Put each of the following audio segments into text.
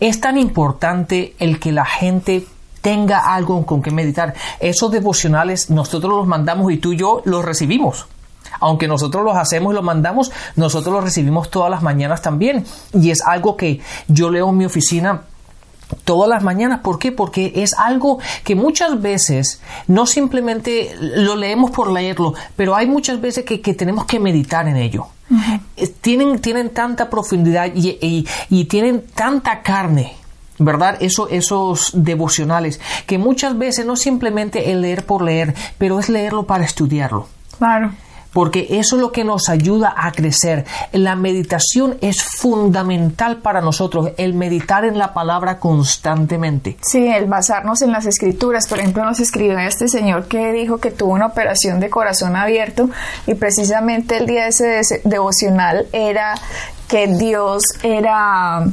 es tan importante el que la gente tenga algo con que meditar. Esos devocionales nosotros los mandamos y tú y yo los recibimos aunque nosotros los hacemos y los mandamos, nosotros los recibimos todas las mañanas también. Y es algo que yo leo en mi oficina todas las mañanas. ¿Por qué? Porque es algo que muchas veces no simplemente lo leemos por leerlo, pero hay muchas veces que, tenemos que meditar en ello. Eh, tienen, tienen tanta profundidad y, tienen tanta carne. ¿Verdad? Eso, esos devocionales, que muchas veces no simplemente el leer por leer, pero es leerlo para estudiarlo. Claro porque eso es lo que nos ayuda a crecer. La meditación es fundamental para nosotros, el meditar en la palabra constantemente. Sí, el basarnos en las escrituras. Por ejemplo, nos escribió este señor que dijo que tuvo una operación de corazón abierto y precisamente el día de ese devocional era que Dios era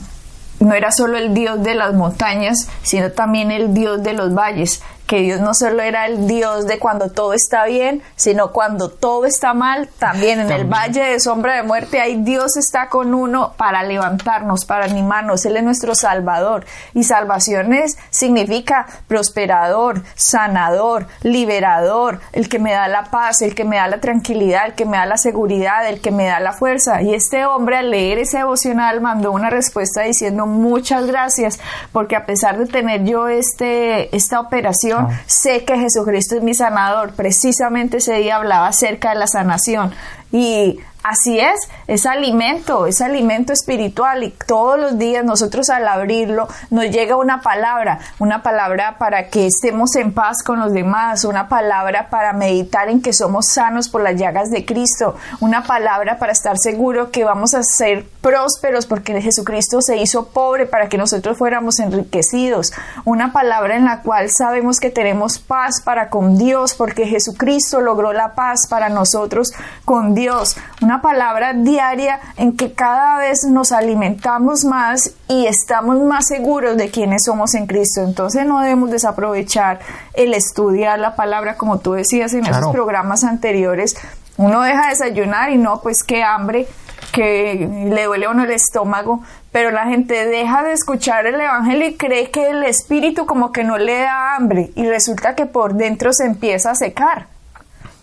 no era solo el Dios de las montañas, sino también el Dios de los valles que Dios no solo era el Dios de cuando todo está bien, sino cuando todo está mal, también en el valle de sombra de muerte, ahí Dios está con uno para levantarnos, para animarnos, Él es nuestro Salvador. Y salvación significa prosperador, sanador, liberador, el que me da la paz, el que me da la tranquilidad, el que me da la seguridad, el que me da la fuerza. Y este hombre al leer ese devocional mandó una respuesta diciendo muchas gracias, porque a pesar de tener yo este, esta operación, sé que Jesucristo es mi sanador. Precisamente ese día hablaba acerca de la sanación. Y Así es, es alimento, es alimento espiritual y todos los días nosotros al abrirlo nos llega una palabra, una palabra para que estemos en paz con los demás, una palabra para meditar en que somos sanos por las llagas de Cristo, una palabra para estar seguro que vamos a ser prósperos porque Jesucristo se hizo pobre para que nosotros fuéramos enriquecidos, una palabra en la cual sabemos que tenemos paz para con Dios porque Jesucristo logró la paz para nosotros con Dios, palabra diaria en que cada vez nos alimentamos más y estamos más seguros de quiénes somos en Cristo. Entonces no debemos desaprovechar el estudiar la palabra, como tú decías en esos programas anteriores. Uno deja de desayunar y no, pues qué hambre, que le duele a uno el estómago, pero la gente deja de escuchar el Evangelio y cree que el Espíritu como que no le da hambre y resulta que por dentro se empieza a secar.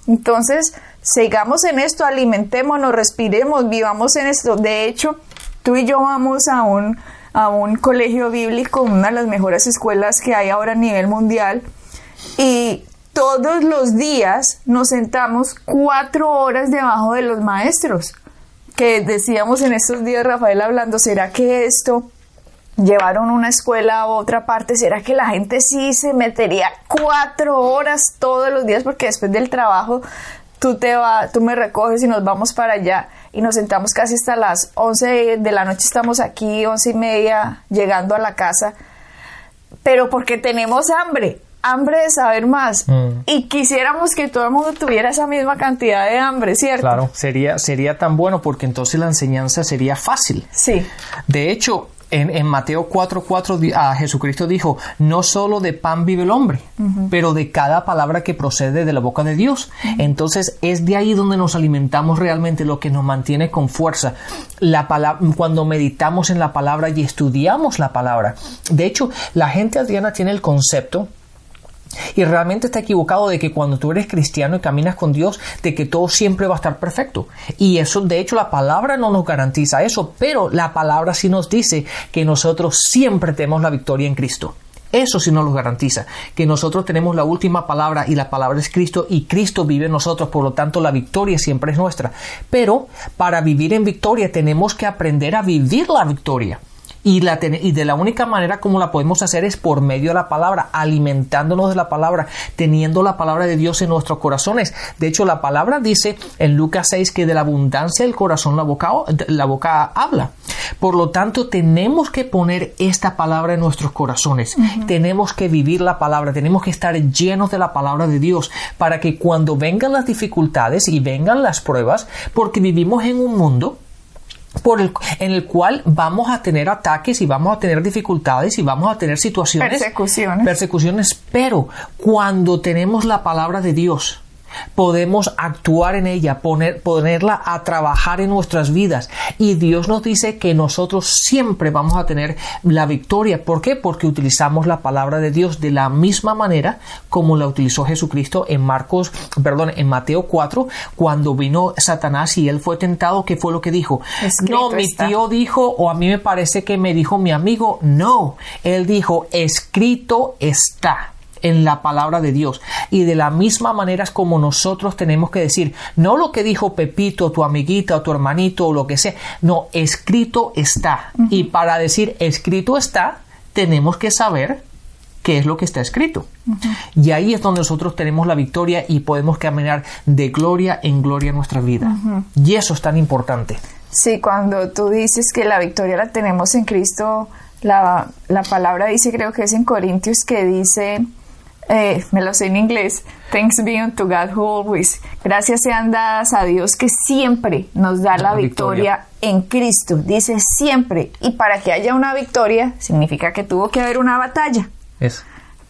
Entonces, sigamos en esto, alimentémonos, respiremos, vivamos en esto. De hecho, tú y yo vamos a un, a un colegio bíblico, una de las mejores escuelas que hay ahora a nivel mundial, y todos los días nos sentamos cuatro horas debajo de los maestros, que decíamos en estos días, Rafael hablando, ¿será que esto llevaron una escuela a otra parte, ¿será que la gente sí se metería cuatro horas todos los días? Porque después del trabajo tú te vas, tú me recoges y nos vamos para allá y nos sentamos casi hasta las 11 de la noche, estamos aquí, once y media, llegando a la casa, pero porque tenemos hambre, hambre de saber más mm. y quisiéramos que todo el mundo tuviera esa misma cantidad de hambre, ¿cierto? Claro, sería, sería tan bueno porque entonces la enseñanza sería fácil. Sí. De hecho, en, Mateo 4:4 a Jesucristo dijo, no solo de pan vive el hombre, pero de cada palabra que procede de la boca de Dios. Entonces es de ahí donde nos alimentamos realmente, lo que nos mantiene con fuerza. La cuando meditamos en la palabra y estudiamos la palabra. De hecho, la gente adriana tiene el concepto y realmente está equivocado de que cuando tú eres cristiano y caminas con Dios, de que todo siempre va a estar perfecto. Y eso, de hecho, la palabra no nos garantiza eso, pero la palabra sí nos dice que nosotros siempre tenemos la victoria en Cristo. Eso sí nos lo garantiza, que nosotros tenemos la última palabra y la palabra es Cristo y Cristo vive en nosotros, por lo tanto la victoria siempre es nuestra. Pero para vivir en victoria tenemos que aprender a vivir la victoria. Y, la y de la única manera como la podemos hacer es por medio de la palabra, alimentándonos de la palabra, teniendo la palabra de Dios en nuestros corazones. De hecho, la palabra dice en Lucas 6 que de la abundancia del corazón la boca, la boca habla. Por lo tanto, tenemos que poner esta palabra en nuestros corazones. Tenemos que vivir la palabra, tenemos que estar llenos de la palabra de Dios para que cuando vengan las dificultades y vengan las pruebas, porque vivimos en un mundo por el, en el cual vamos a tener ataques y vamos a tener dificultades y vamos a tener situaciones persecuciones. persecuciones. Pero cuando tenemos la palabra de Dios podemos actuar en ella, poner, ponerla a trabajar en nuestras vidas. Y Dios nos dice que nosotros siempre vamos a tener la victoria. ¿Por qué? Porque utilizamos la palabra de Dios de la misma manera como la utilizó Jesucristo en Marcos, perdón, en Mateo 4, cuando vino Satanás y él fue tentado, ¿qué fue lo que dijo? no, mi tío dijo, o a mí me parece que me dijo mi amigo, no, él dijo, escrito está en la palabra de Dios. Y de la misma manera es como nosotros tenemos que decir, no lo que dijo Pepito, tu amiguita o tu hermanito o lo que sea, no, escrito está. Y para decir escrito está, tenemos que saber qué es lo que está escrito. Y ahí es donde nosotros tenemos la victoria y podemos caminar de gloria en gloria en nuestra vida. Y eso es tan importante. Sí, cuando tú dices que la victoria la tenemos en Cristo, la, la palabra dice, creo que es en Corintios, que dice eh, me lo sé en inglés, thanks be unto God who always, gracias sean dadas a Dios que siempre nos da la, victoria, en Cristo, dice siempre, y para que haya una victoria significa que tuvo que haber una batalla.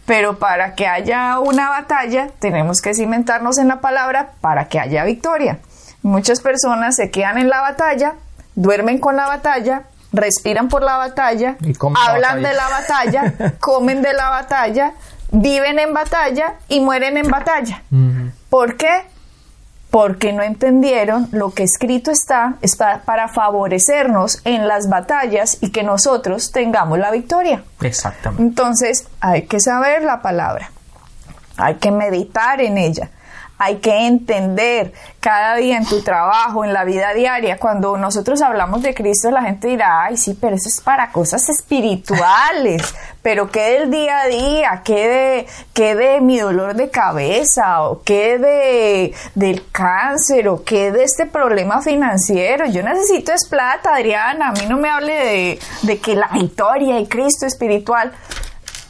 Pero para que haya una batalla tenemos que cimentarnos en la palabra para que haya victoria. Muchas personas se quedan en la batalla, duermen con la batalla, respiran por la batalla, hablan de la batalla, comen de la batalla, viven en batalla y mueren en batalla. ¿Por qué? Porque no entendieron lo que escrito está, está para favorecernos en las batallas y que nosotros tengamos la victoria. Exactamente. Entonces hay que saber la palabra, hay que meditar en ella hay que entender cada día en tu trabajo, en la vida diaria. Cuando nosotros hablamos de Cristo, la gente dirá, ay, sí, pero eso es para cosas espirituales. Pero ¿qué del día a día? ¿Qué de, de mi dolor de cabeza? ¿O qué de, del cáncer? ¿O qué de este problema financiero? Yo necesito es plata, Adriana. A mí no me hable de, de que la victoria y Cristo espiritual.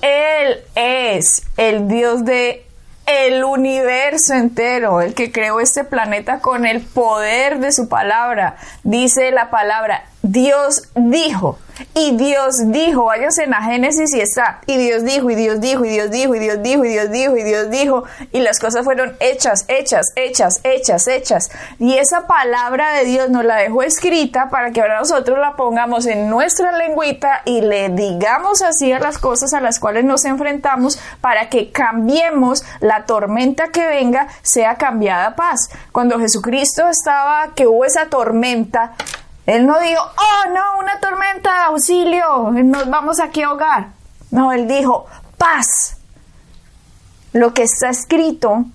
Él es el Dios de el universo entero, el que creó este planeta con el poder de su palabra. Dice la palabra, Dios dijo, y Dios dijo, váyanse en la Génesis y está, y Dios dijo, y Dios dijo, y Dios dijo, y Dios dijo, y Dios dijo, y Dios dijo, y las cosas fueron hechas, hechas, hechas, hechas, hechas. Y esa palabra de Dios nos la dejó escrita para que ahora nosotros la pongamos en nuestra lengüita y le digamos así a las cosas a las cuales nos enfrentamos para que cambiemos la tormenta que venga, sea cambiada paz. Cuando Jesucristo estaba, que hubo esa tormenta, él no dijo, oh no, una tormenta, auxilio, nos vamos aquí a ahogar. No, él dijo, paz. Lo que está escrito,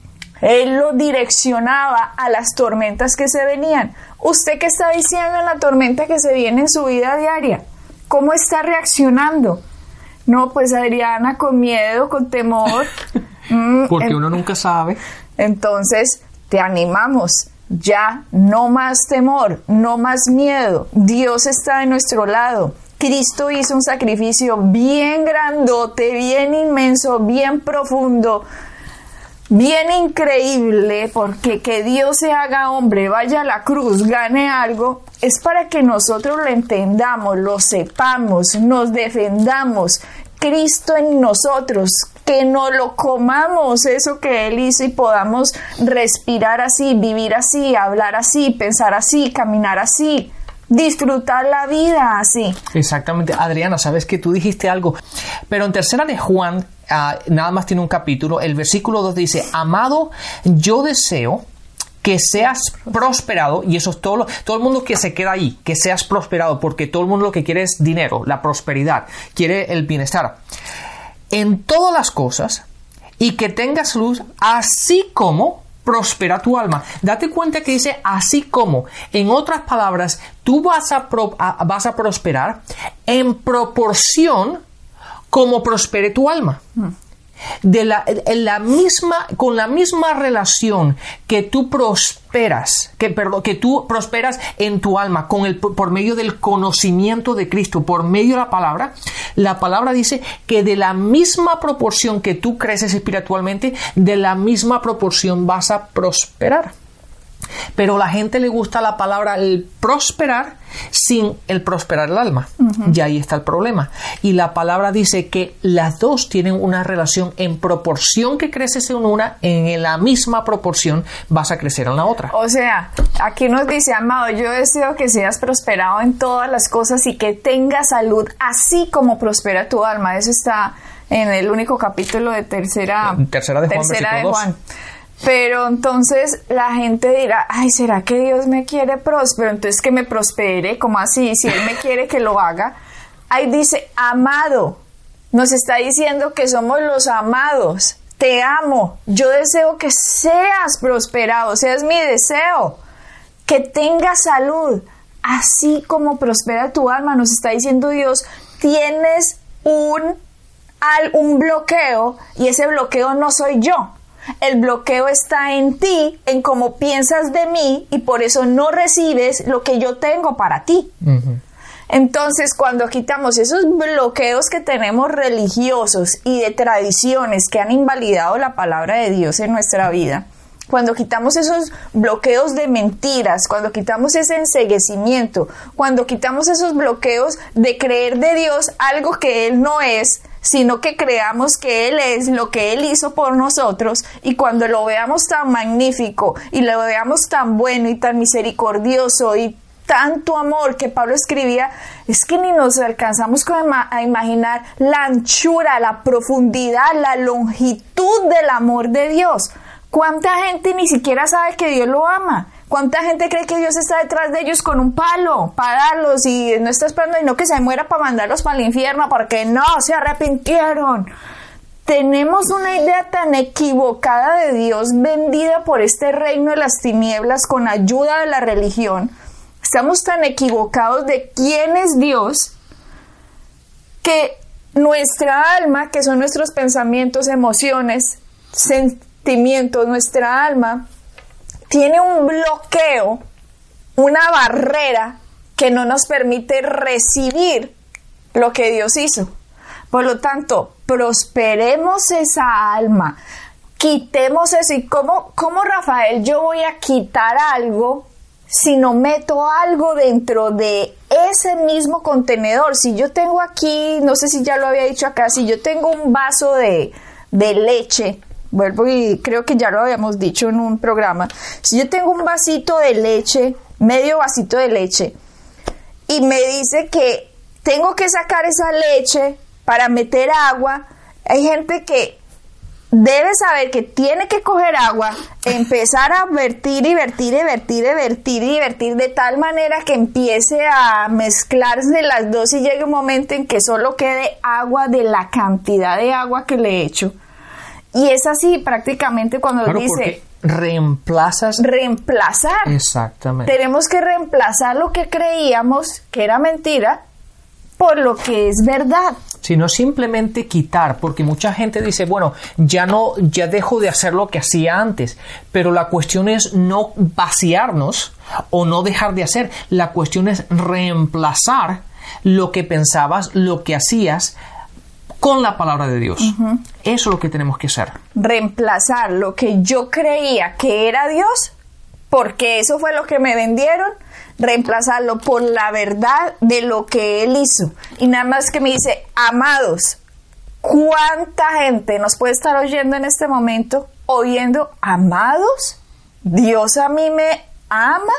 él lo direccionaba a las tormentas que se venían. ¿Usted qué está diciendo en la tormenta que se viene en su vida diaria? ¿Cómo está reaccionando? No, pues Adriana, con miedo, con temor. Mm, Porque uno nunca sabe. Entonces, te animamos ya, no más temor, no más miedo. Dios está de nuestro lado. Cristo hizo un sacrificio bien grandote, bien inmenso, bien profundo, bien increíble, porque que Dios se haga hombre, vaya a la cruz, gane algo, es para que nosotros lo entendamos, lo sepamos, nos defendamos. Cristo en nosotros, que no lo comamos eso que Él hizo y podamos respirar así, vivir así, hablar así, pensar así, caminar así disfrutar la vida así. Exactamente. Adriana, sabes que tú dijiste algo, pero en tercera de Juan, ah, nada más tiene un capítulo, el versículo 2 dice, amado, yo deseo que seas prosperado, y eso es todo, todo el mundo que se queda ahí, que seas prosperado, porque todo el mundo lo que quiere es dinero, la prosperidad, quiere el bienestar en todas las cosas y que tengas luz, así como prospera tu alma. Date cuenta que dice así como, en otras palabras, tú vas a, vas a prosperar en proporción como prospere tu alma. Mm de la, misma, con la misma relación que tú prosperas, que, perdón, que tú prosperas en tu alma con el, por medio del conocimiento de Cristo, por medio de la palabra, la palabra dice que de la misma proporción que tú creces espiritualmente, de la misma proporción vas a prosperar. Pero la gente le gusta la palabra el prosperar sin el prosperar el alma. Y ahí está el problema. Y la palabra dice que las dos tienen una relación en proporción que creces en una, en la misma proporción vas a crecer en la otra. O sea, aquí nos dice, amado, yo deseo que seas prosperado en todas las cosas y que tengas salud, así como prospera tu alma. Eso está en el único capítulo de tercera, tercera de Juan. Tercera de Juan. Pero entonces la gente dirá, ay, ¿será que Dios me quiere próspero? Entonces que me prospere, como así? Si Él me quiere que lo haga. Ahí dice, amado, nos está diciendo que somos los amados. Te amo, yo deseo que seas prosperado, seas mi deseo, que tengas salud, así como prospera tu alma, nos está diciendo Dios, tienes un, un bloqueo y ese bloqueo no soy yo el bloqueo está en ti, en cómo piensas de mí y por eso no recibes lo que yo tengo para ti. Entonces, cuando quitamos esos bloqueos que tenemos religiosos y de tradiciones que han invalidado la palabra de Dios en nuestra vida, cuando quitamos esos bloqueos de mentiras, cuando quitamos ese enseguecimiento, cuando quitamos esos bloqueos de creer de Dios algo que Él no es, sino que creamos que Él es lo que Él hizo por nosotros y cuando lo veamos tan magnífico y lo veamos tan bueno y tan misericordioso y tanto amor que Pablo escribía, es que ni nos alcanzamos a imaginar la anchura, la profundidad, la longitud del amor de Dios. ¿Cuánta gente ni siquiera sabe que Dios lo ama? ¿Cuánta gente cree que Dios está detrás de ellos con un palo para darlos y no está esperando y no que se muera para mandarlos para el infierno porque no se arrepintieron? Tenemos una idea tan equivocada de Dios vendida por este reino de las tinieblas con ayuda de la religión. Estamos tan equivocados de quién es Dios que nuestra alma, que son nuestros pensamientos, emociones, sentimientos, nuestra alma, tiene un bloqueo, una barrera que no nos permite recibir lo que Dios hizo. Por lo tanto, prosperemos esa alma, quitemos eso. ¿Y cómo, Rafael yo voy a quitar algo si no meto algo dentro de ese mismo contenedor? Si yo tengo aquí, no sé si ya lo había dicho acá, si yo tengo un vaso de, de leche vuelvo y creo que ya lo habíamos dicho en un programa, si yo tengo un vasito de leche, medio vasito de leche, y me dice que tengo que sacar esa leche para meter agua, hay gente que debe saber que tiene que coger agua, empezar a vertir y vertir y vertir y vertir y vertir de tal manera que empiece a mezclarse las dos y llegue un momento en que solo quede agua de la cantidad de agua que le he hecho. Y es así prácticamente cuando dice... Reemplazas. Reemplazar. Exactamente. Tenemos que reemplazar lo que creíamos que era mentira por lo que es verdad. Sino simplemente quitar, porque mucha gente dice, bueno, ya no, ya dejo de hacer lo que hacía antes, pero la cuestión es no vaciarnos o no dejar de hacer, la cuestión es reemplazar lo que pensabas, lo que hacías, con la palabra de Dios. Eso es lo que tenemos que hacer. Reemplazar lo que yo creía que era Dios, porque eso fue lo que me vendieron, reemplazarlo por la verdad de lo que Él hizo. Y nada más que me dice, amados, ¿cuánta gente nos puede estar oyendo en este momento? Oyendo, amados, Dios a mí me ama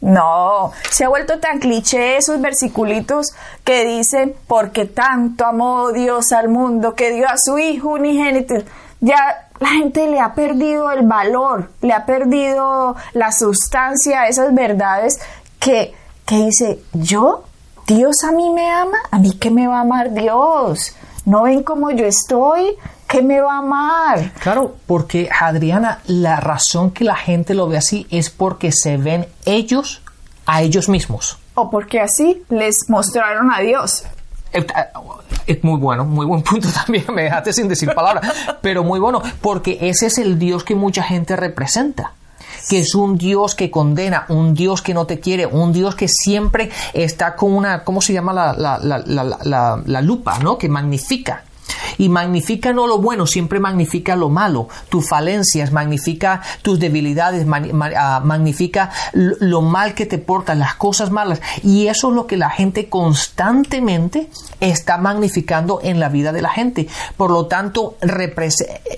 no, se ha vuelto tan cliché esos versiculitos que dicen, porque tanto amó Dios al mundo que dio a su Hijo unigénito. Ya la gente le ha perdido el valor, le ha perdido la sustancia a esas verdades que, que dice, yo, Dios a mí me ama, a mí que me va a amar Dios. ¿No ven cómo yo estoy? Que me va a amar. Claro, porque Adriana, la razón que la gente lo ve así es porque se ven ellos a ellos mismos. O porque así les mostraron a Dios. Eh, es muy bueno, muy buen punto también, me dejaste sin decir palabras, pero muy bueno, porque ese es el Dios que mucha gente representa que es un Dios que condena, un Dios que no te quiere, un Dios que siempre está con una, ¿cómo se llama la, la, la, la lupa, ¿no? Que magnifica. Y magnifica no lo bueno, siempre magnifica lo malo, tus falencias, magnifica tus debilidades, ah, magnifica lo mal que te portas, las cosas malas. Y eso es lo que la gente constantemente está magnificando en la vida de la gente. Por lo tanto,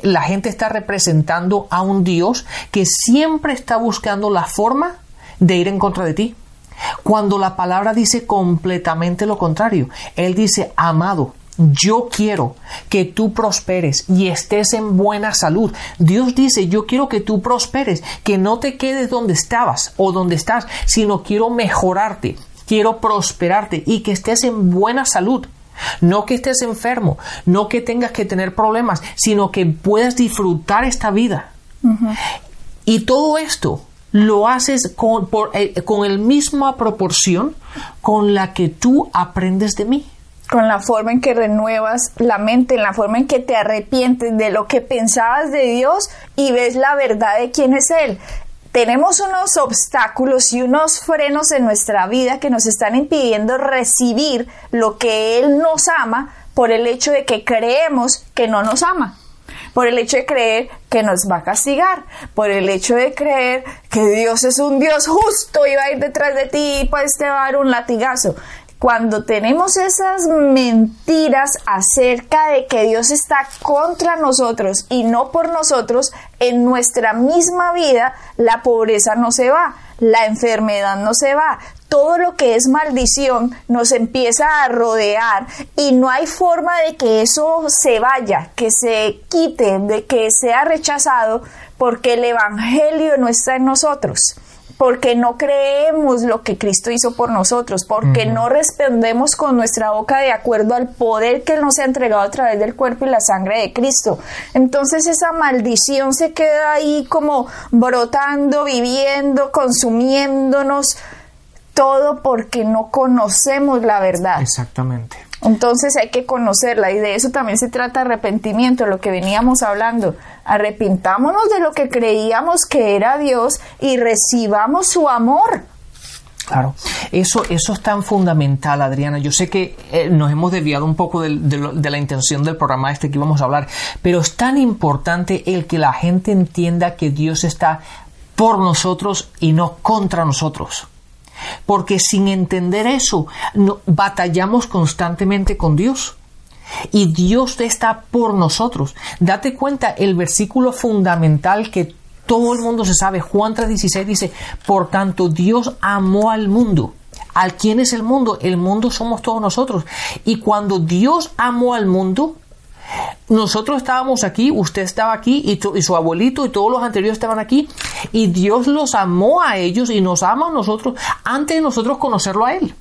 la gente está representando a un Dios que siempre está buscando la forma de ir en contra de ti. Cuando la palabra dice completamente lo contrario, Él dice, amado, yo quiero que tú prosperes y estés en buena salud. Dios dice, yo quiero que tú prosperes, que no te quedes donde estabas o donde estás, sino quiero mejorarte, quiero prosperarte y que estés en buena salud. No que estés enfermo, no que tengas que tener problemas, sino que puedas disfrutar esta vida. Y todo esto lo haces con, por, eh, con la misma proporción con la que tú aprendes de mí con la forma en que renuevas la mente, en la forma en que te arrepientes de lo que pensabas de Dios y ves la verdad de quién es Él. Tenemos unos obstáculos y unos frenos en nuestra vida que nos están impidiendo recibir lo que Él nos ama por el hecho de que creemos que no nos ama por el hecho de creer que nos va a castigar, por el hecho de creer que Dios es un Dios justo y va a ir detrás de ti y pues te va a dar un latigazo cuando tenemos esas mentiras acerca de que Dios está contra nosotros y no por nosotros, en nuestra misma vida la pobreza no se va, la enfermedad no se va, todo lo que es maldición nos empieza a rodear y no hay forma de que eso se vaya, que se quite, de que sea rechazado, porque el Evangelio no está en nosotros porque no creemos lo que Cristo hizo por nosotros, porque no respondemos con nuestra boca de acuerdo al poder que Él nos ha entregado a través del cuerpo y la sangre de Cristo. Entonces esa maldición se queda ahí como brotando, viviendo, consumiéndonos, todo porque no conocemos la verdad. Exactamente. Entonces hay que conocerla y de eso también se trata arrepentimiento, lo que veníamos hablando. Arrepintámonos de lo que creíamos que era Dios y recibamos su amor. Claro, eso, eso es tan fundamental, Adriana. Yo sé que eh, nos hemos desviado un poco de, de, la intención del programa este que íbamos a hablar, pero es tan importante el que la gente entienda que Dios está por nosotros y no contra nosotros porque sin entender eso batallamos constantemente con Dios. Y Dios está por nosotros. Date cuenta, el versículo fundamental que todo el mundo se sabe, Juan 3:16 dice, por tanto Dios amó al mundo. ¿Al quién es el mundo? El mundo somos todos nosotros. Y cuando Dios amó al mundo, nosotros estábamos aquí, usted estaba aquí y, su abuelito y todos los anteriores estaban aquí y Dios los amó a ellos y nos ama a nosotros antes de nosotros conocerlo a Él.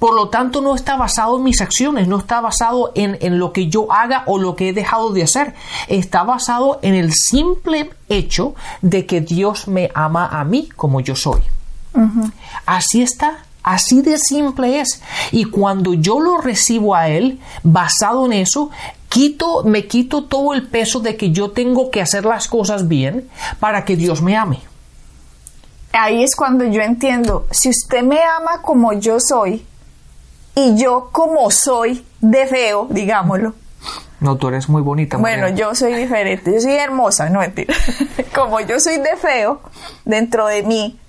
Por lo tanto, no está basado en mis acciones, no está basado en, en, lo que yo haga o lo que he dejado de hacer. Está basado en el simple hecho de que Dios me ama a mí como yo soy. Así está. Así de simple es. Y cuando yo lo recibo a Él, basado en eso, quito, me quito todo el peso de que yo tengo que hacer las cosas bien para que Dios me ame. Ahí es cuando yo entiendo, si usted me ama como yo soy, y yo como soy de feo, digámoslo. No, tú eres muy bonita. Bueno, yo soy diferente, yo soy hermosa, no mentira. como yo soy de feo dentro de mí,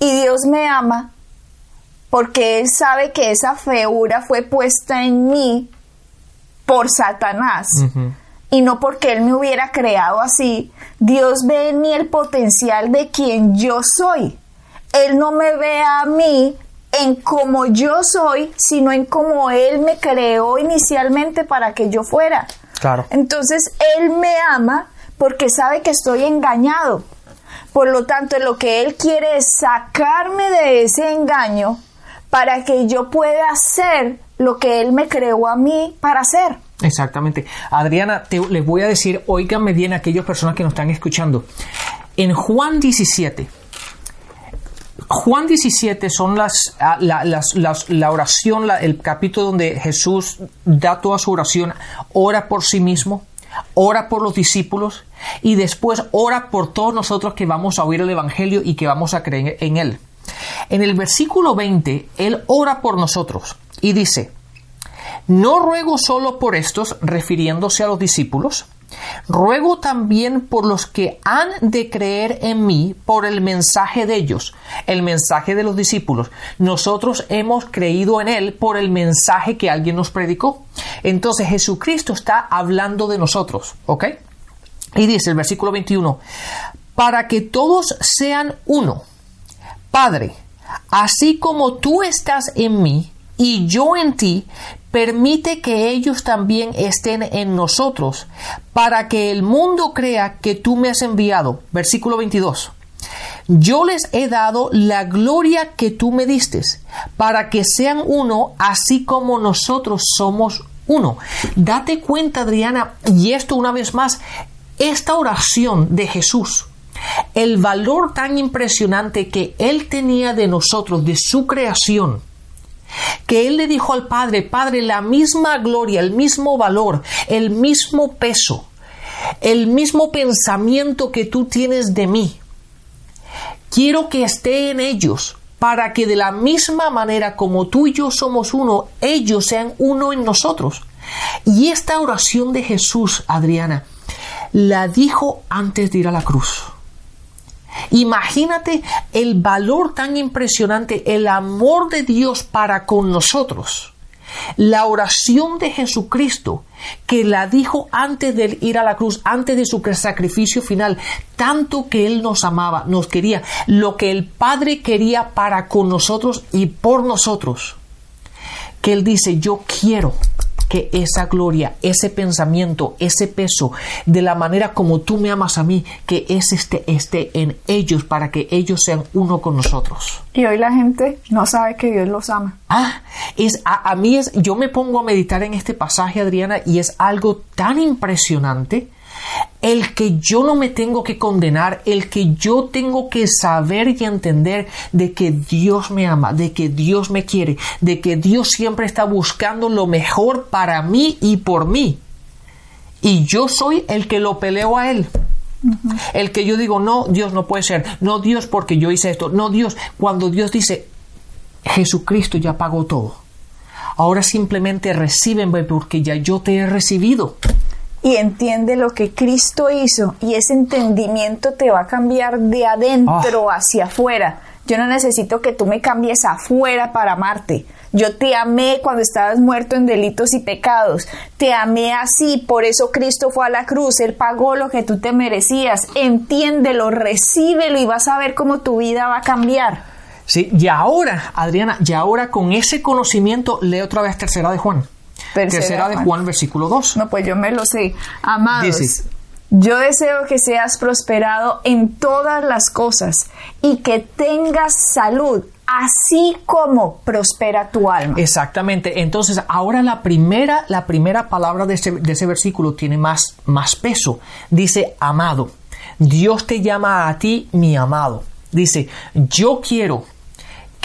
y Dios me ama, porque Él sabe que esa feura fue puesta en mí por Satanás. Y no porque Él me hubiera creado así. Dios ve en mí el potencial de quien yo soy. Él no me ve a mí en como yo soy, sino en como Él me creó inicialmente para que yo fuera. Claro. Entonces Él me ama porque sabe que estoy engañado. Por lo tanto, lo que Él quiere es sacarme de ese engaño para que yo pueda hacer lo que Él me creó a mí para hacer. Exactamente. Adriana, te, les voy a decir, oíganme bien aquellas personas que nos están escuchando. En Juan 17, Juan 17 son las, ah, la, las, la oración, el capítulo donde Jesús da toda su oración, ora por sí mismo, ora por los discípulos y después ora por todos nosotros que vamos a oír el Evangelio y que vamos a creer en él. En el versículo 20, Él ora por nosotros y dice, no ruego solo por estos, refiriéndose a los discípulos, ruego también por los que han de creer en mí por el mensaje de ellos, el mensaje de los discípulos. Nosotros hemos creído en Él por el mensaje que alguien nos predicó. Entonces Jesucristo está hablando de nosotros, ¿ok? Y dice el versículo 21, para que todos sean uno. Padre, así como tú estás en mí y yo en ti, permite que ellos también estén en nosotros, para que el mundo crea que tú me has enviado. Versículo 22. Yo les he dado la gloria que tú me diste, para que sean uno, así como nosotros somos uno. Date cuenta, Adriana, y esto una vez más, esta oración de Jesús, el valor tan impresionante que Él tenía de nosotros, de su creación, que Él le dijo al Padre, Padre, la misma gloria, el mismo valor, el mismo peso, el mismo pensamiento que tú tienes de mí. Quiero que esté en ellos para que de la misma manera como tú y yo somos uno, ellos sean uno en nosotros. Y esta oración de Jesús, Adriana, la dijo antes de ir a la cruz. Imagínate el valor tan impresionante, el amor de Dios para con nosotros. La oración de Jesucristo, que la dijo antes de ir a la cruz, antes de su sacrificio final, tanto que Él nos amaba, nos quería, lo que el Padre quería para con nosotros y por nosotros. Que Él dice, yo quiero que esa gloria, ese pensamiento, ese peso, de la manera como tú me amas a mí, que es este, esté en ellos para que ellos sean uno con nosotros. Y hoy la gente no sabe que Dios los ama. Ah, es, a, a mí es, yo me pongo a meditar en este pasaje, Adriana, y es algo tan impresionante el que yo no me tengo que condenar, el que yo tengo que saber y entender de que Dios me ama, de que Dios me quiere, de que Dios siempre está buscando lo mejor para mí y por mí. Y yo soy el que lo peleo a Él. El que yo digo, no, Dios no puede ser, no Dios porque yo hice esto, no Dios, cuando Dios dice, Jesucristo ya pagó todo. Ahora simplemente recíbenme porque ya yo te he recibido y entiende lo que Cristo hizo y ese entendimiento te va a cambiar de adentro ah. hacia afuera. Yo no necesito que tú me cambies afuera para amarte. Yo te amé cuando estabas muerto en delitos y pecados. Te amé así, por eso Cristo fue a la cruz. Él pagó lo que tú te merecías. Entiéndelo, recíbelo y vas a ver cómo tu vida va a cambiar. Sí, y ahora, Adriana, y ahora con ese conocimiento, lee otra vez tercera de Juan. Tercera, de Juan, versículo 2. No, pues yo me lo sé. Amados, yo deseo que seas prosperado en todas las cosas y que tengas salud, así como prospera tu alma. Exactamente. Entonces, ahora la primera, la primera palabra de ese, de ese versículo tiene más, más peso. Dice, amado. Dios te llama a ti, mi amado. Dice, yo quiero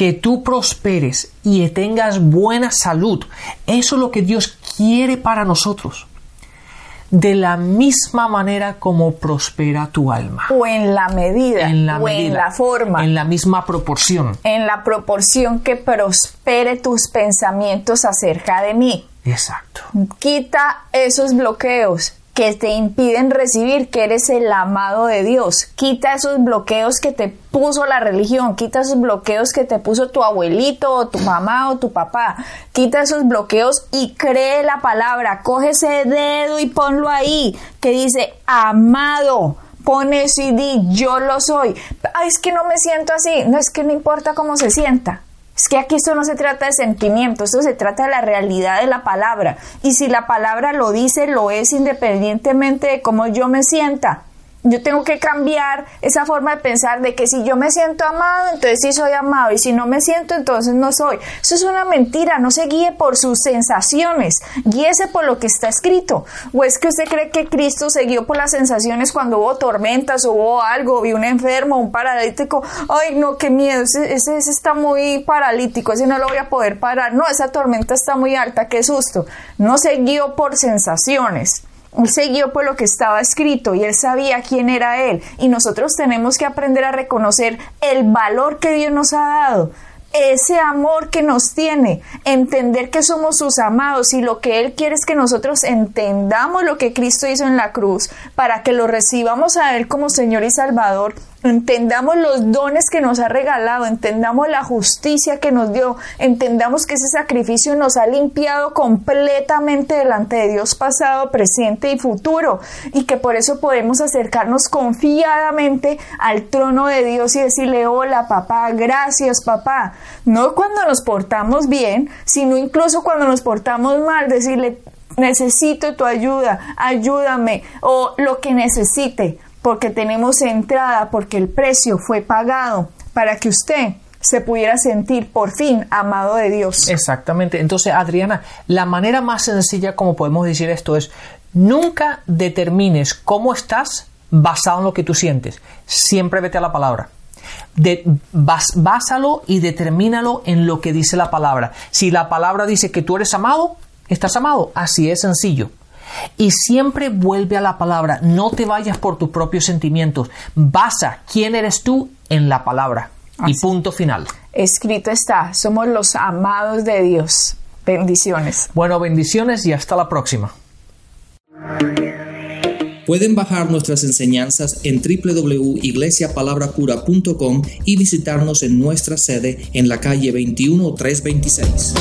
que tú prosperes y tengas buena salud. Eso es lo que Dios quiere para nosotros. De la misma manera como prospera tu alma. O en la medida. En la o en la forma. En la misma proporción. En la proporción que prospere tus pensamientos acerca de mí. Exacto. Quita esos bloqueos que te impiden recibir que eres el amado de Dios. Quita esos bloqueos que te puso la religión, quita esos bloqueos que te puso tu abuelito o tu mamá o tu papá. Quita esos bloqueos y cree la palabra. Coge ese dedo y ponlo ahí que dice amado. Pone di yo lo soy. Ay, es que no me siento así. No es que no importa cómo se sienta. Es que aquí esto no se trata de sentimiento, esto se trata de la realidad de la palabra. Y si la palabra lo dice, lo es independientemente de cómo yo me sienta. Yo tengo que cambiar esa forma de pensar de que si yo me siento amado, entonces sí soy amado y si no me siento, entonces no soy. Eso es una mentira, no se guíe por sus sensaciones, guíese por lo que está escrito. ¿O es que usted cree que Cristo se guió por las sensaciones cuando hubo tormentas hubo algo, vi un enfermo, un paralítico? Ay, no, qué miedo, ese, ese, ese está muy paralítico, ese no lo voy a poder parar. No, esa tormenta está muy alta, qué susto. No se guió por sensaciones. Él siguió por lo que estaba escrito y él sabía quién era él. Y nosotros tenemos que aprender a reconocer el valor que Dios nos ha dado ese amor que nos tiene, entender que somos sus amados y lo que Él quiere es que nosotros entendamos lo que Cristo hizo en la cruz para que lo recibamos a Él como Señor y Salvador entendamos los dones que nos ha regalado, entendamos la justicia que nos dio, entendamos que ese sacrificio nos ha limpiado completamente delante de Dios pasado, presente y futuro y que por eso podemos acercarnos confiadamente al trono de Dios y decirle, hola papá, gracias papá. No cuando nos portamos bien, sino incluso cuando nos portamos mal, decirle, necesito tu ayuda, ayúdame o lo que necesite porque tenemos entrada, porque el precio fue pagado para que usted se pudiera sentir por fin amado de Dios. Exactamente. Entonces, Adriana, la manera más sencilla como podemos decir esto es, nunca determines cómo estás basado en lo que tú sientes. Siempre vete a la palabra. De, básalo y determínalo en lo que dice la palabra. Si la palabra dice que tú eres amado, estás amado. Así es sencillo. Y siempre vuelve a la palabra, no te vayas por tus propios sentimientos, basa quién eres tú en la palabra. Y punto final. Escrito está, somos los amados de Dios. Bendiciones. Bueno, bendiciones y hasta la próxima. Pueden bajar nuestras enseñanzas en www.iglesiapalabracura.com y visitarnos en nuestra sede en la calle 21326.